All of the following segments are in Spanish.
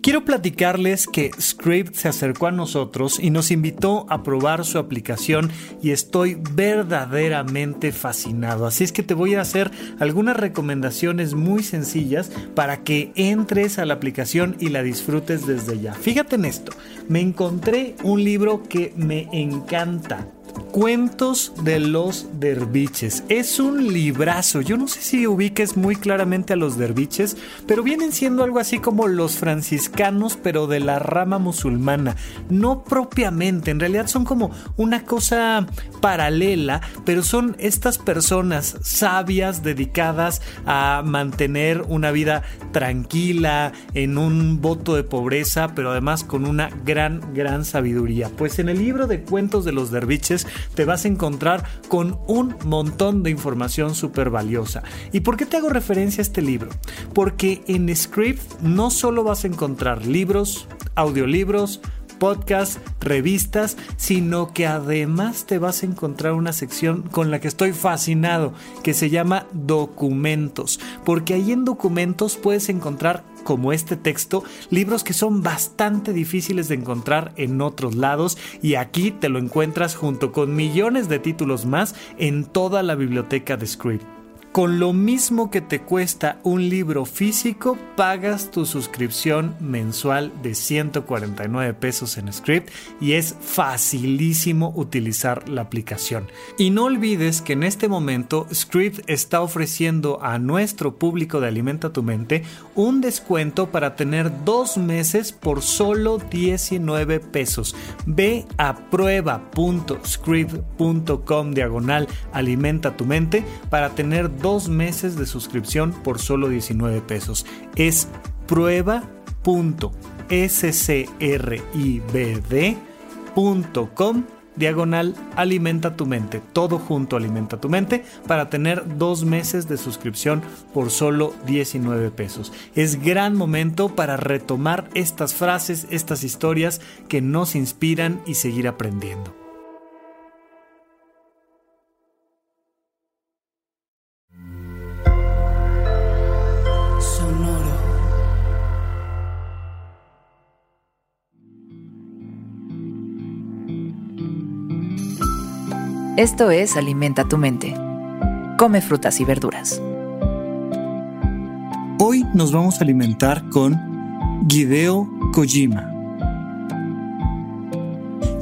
Quiero platicarles que Script se acercó a nosotros y nos invitó a probar su aplicación y estoy verdaderamente fascinado. Así es que te voy a hacer algunas recomendaciones muy sencillas para que entres a la aplicación y la disfrutes desde ya. Fíjate en esto, me encontré un libro que me encanta Cuentos de los derviches. Es un librazo. Yo no sé si ubiques muy claramente a los derviches, pero vienen siendo algo así como los franciscanos, pero de la rama musulmana. No propiamente, en realidad son como una cosa paralela, pero son estas personas sabias dedicadas a mantener una vida tranquila, en un voto de pobreza, pero además con una gran, gran sabiduría. Pues en el libro de Cuentos de los derviches, te vas a encontrar con un montón de información súper valiosa. ¿Y por qué te hago referencia a este libro? Porque en Script no solo vas a encontrar libros, audiolibros, podcasts, revistas, sino que además te vas a encontrar una sección con la que estoy fascinado, que se llama documentos, porque ahí en documentos puedes encontrar como este texto, libros que son bastante difíciles de encontrar en otros lados y aquí te lo encuentras junto con millones de títulos más en toda la biblioteca de Script. Con lo mismo que te cuesta un libro físico, pagas tu suscripción mensual de 149 pesos en Script y es facilísimo utilizar la aplicación. Y no olvides que en este momento Script está ofreciendo a nuestro público de Alimenta tu Mente un descuento para tener dos meses por solo 19 pesos. Ve a prueba.script.com diagonal Alimenta tu Mente para tener dos meses de suscripción por solo 19 pesos. Es prueba.scribd.com diagonal alimenta tu mente, todo junto alimenta tu mente para tener dos meses de suscripción por solo 19 pesos. Es gran momento para retomar estas frases, estas historias que nos inspiran y seguir aprendiendo. Esto es Alimenta tu mente. Come frutas y verduras. Hoy nos vamos a alimentar con Hideo Kojima.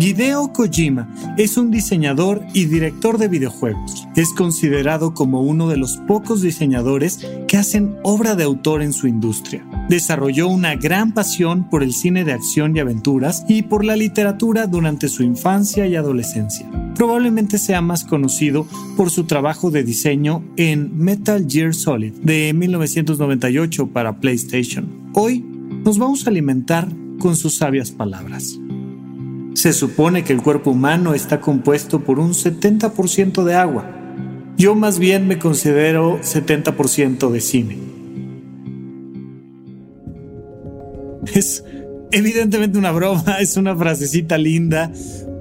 Hideo Kojima es un diseñador y director de videojuegos. Es considerado como uno de los pocos diseñadores que hacen obra de autor en su industria. Desarrolló una gran pasión por el cine de acción y aventuras y por la literatura durante su infancia y adolescencia. Probablemente sea más conocido por su trabajo de diseño en Metal Gear Solid de 1998 para PlayStation. Hoy nos vamos a alimentar con sus sabias palabras. Se supone que el cuerpo humano está compuesto por un 70% de agua. Yo más bien me considero 70% de cine. Es evidentemente una broma, es una frasecita linda,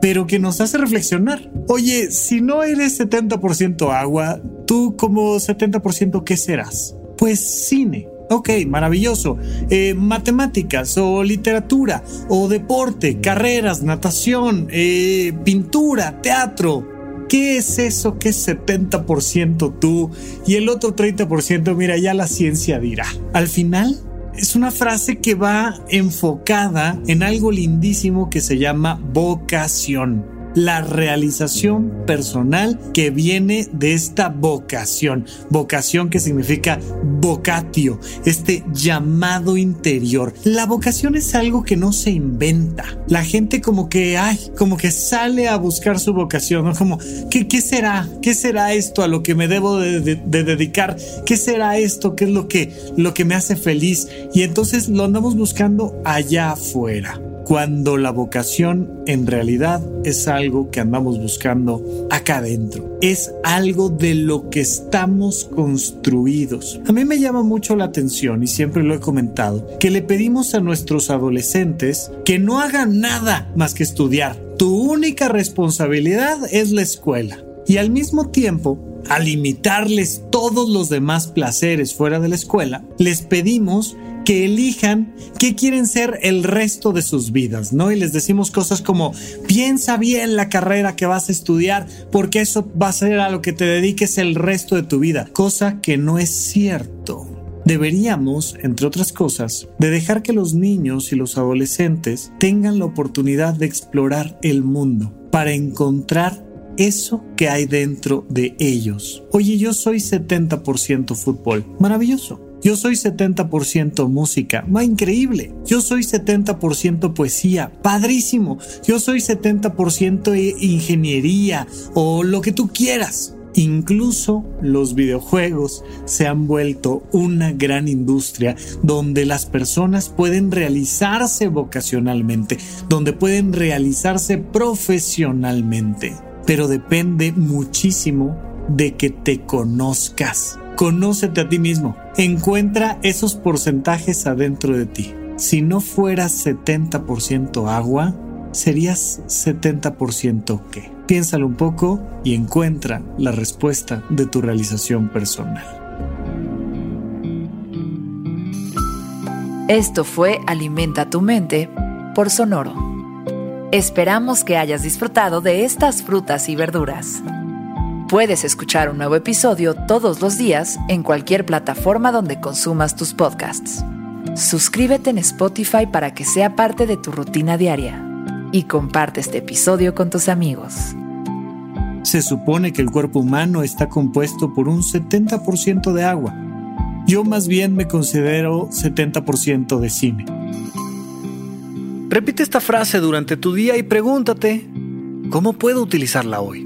pero que nos hace reflexionar. Oye, si no eres 70% agua, ¿tú como 70% qué serás? Pues cine. Ok, maravilloso. Eh, matemáticas o literatura o deporte, carreras, natación, eh, pintura, teatro. ¿Qué es eso que es 70% tú y el otro 30%? Mira, ya la ciencia dirá. Al final, es una frase que va enfocada en algo lindísimo que se llama vocación. La realización personal que viene de esta vocación. Vocación que significa vocatio, este llamado interior. La vocación es algo que no se inventa. La gente como que, ay, como que sale a buscar su vocación, ¿no? Como, ¿qué, qué será? ¿Qué será esto a lo que me debo de, de dedicar? ¿Qué será esto? ¿Qué es lo que, lo que me hace feliz? Y entonces lo andamos buscando allá afuera cuando la vocación en realidad es algo que andamos buscando acá adentro. Es algo de lo que estamos construidos. A mí me llama mucho la atención y siempre lo he comentado, que le pedimos a nuestros adolescentes que no hagan nada más que estudiar. Tu única responsabilidad es la escuela. Y al mismo tiempo, al limitarles todos los demás placeres fuera de la escuela, les pedimos que elijan qué quieren ser el resto de sus vidas, ¿no? Y les decimos cosas como, piensa bien la carrera que vas a estudiar, porque eso va a ser a lo que te dediques el resto de tu vida, cosa que no es cierto. Deberíamos, entre otras cosas, de dejar que los niños y los adolescentes tengan la oportunidad de explorar el mundo para encontrar eso que hay dentro de ellos. Oye, yo soy 70% fútbol. Maravilloso. Yo soy 70% música, va increíble. Yo soy 70% poesía, padrísimo. Yo soy 70% ingeniería o lo que tú quieras. Incluso los videojuegos se han vuelto una gran industria donde las personas pueden realizarse vocacionalmente, donde pueden realizarse profesionalmente. Pero depende muchísimo de que te conozcas. Conócete a ti mismo. Encuentra esos porcentajes adentro de ti. Si no fueras 70% agua, serías 70% qué. Piénsalo un poco y encuentra la respuesta de tu realización personal. Esto fue Alimenta tu mente por Sonoro. Esperamos que hayas disfrutado de estas frutas y verduras. Puedes escuchar un nuevo episodio todos los días en cualquier plataforma donde consumas tus podcasts. Suscríbete en Spotify para que sea parte de tu rutina diaria y comparte este episodio con tus amigos. Se supone que el cuerpo humano está compuesto por un 70% de agua. Yo más bien me considero 70% de cine. Repite esta frase durante tu día y pregúntate, ¿cómo puedo utilizarla hoy?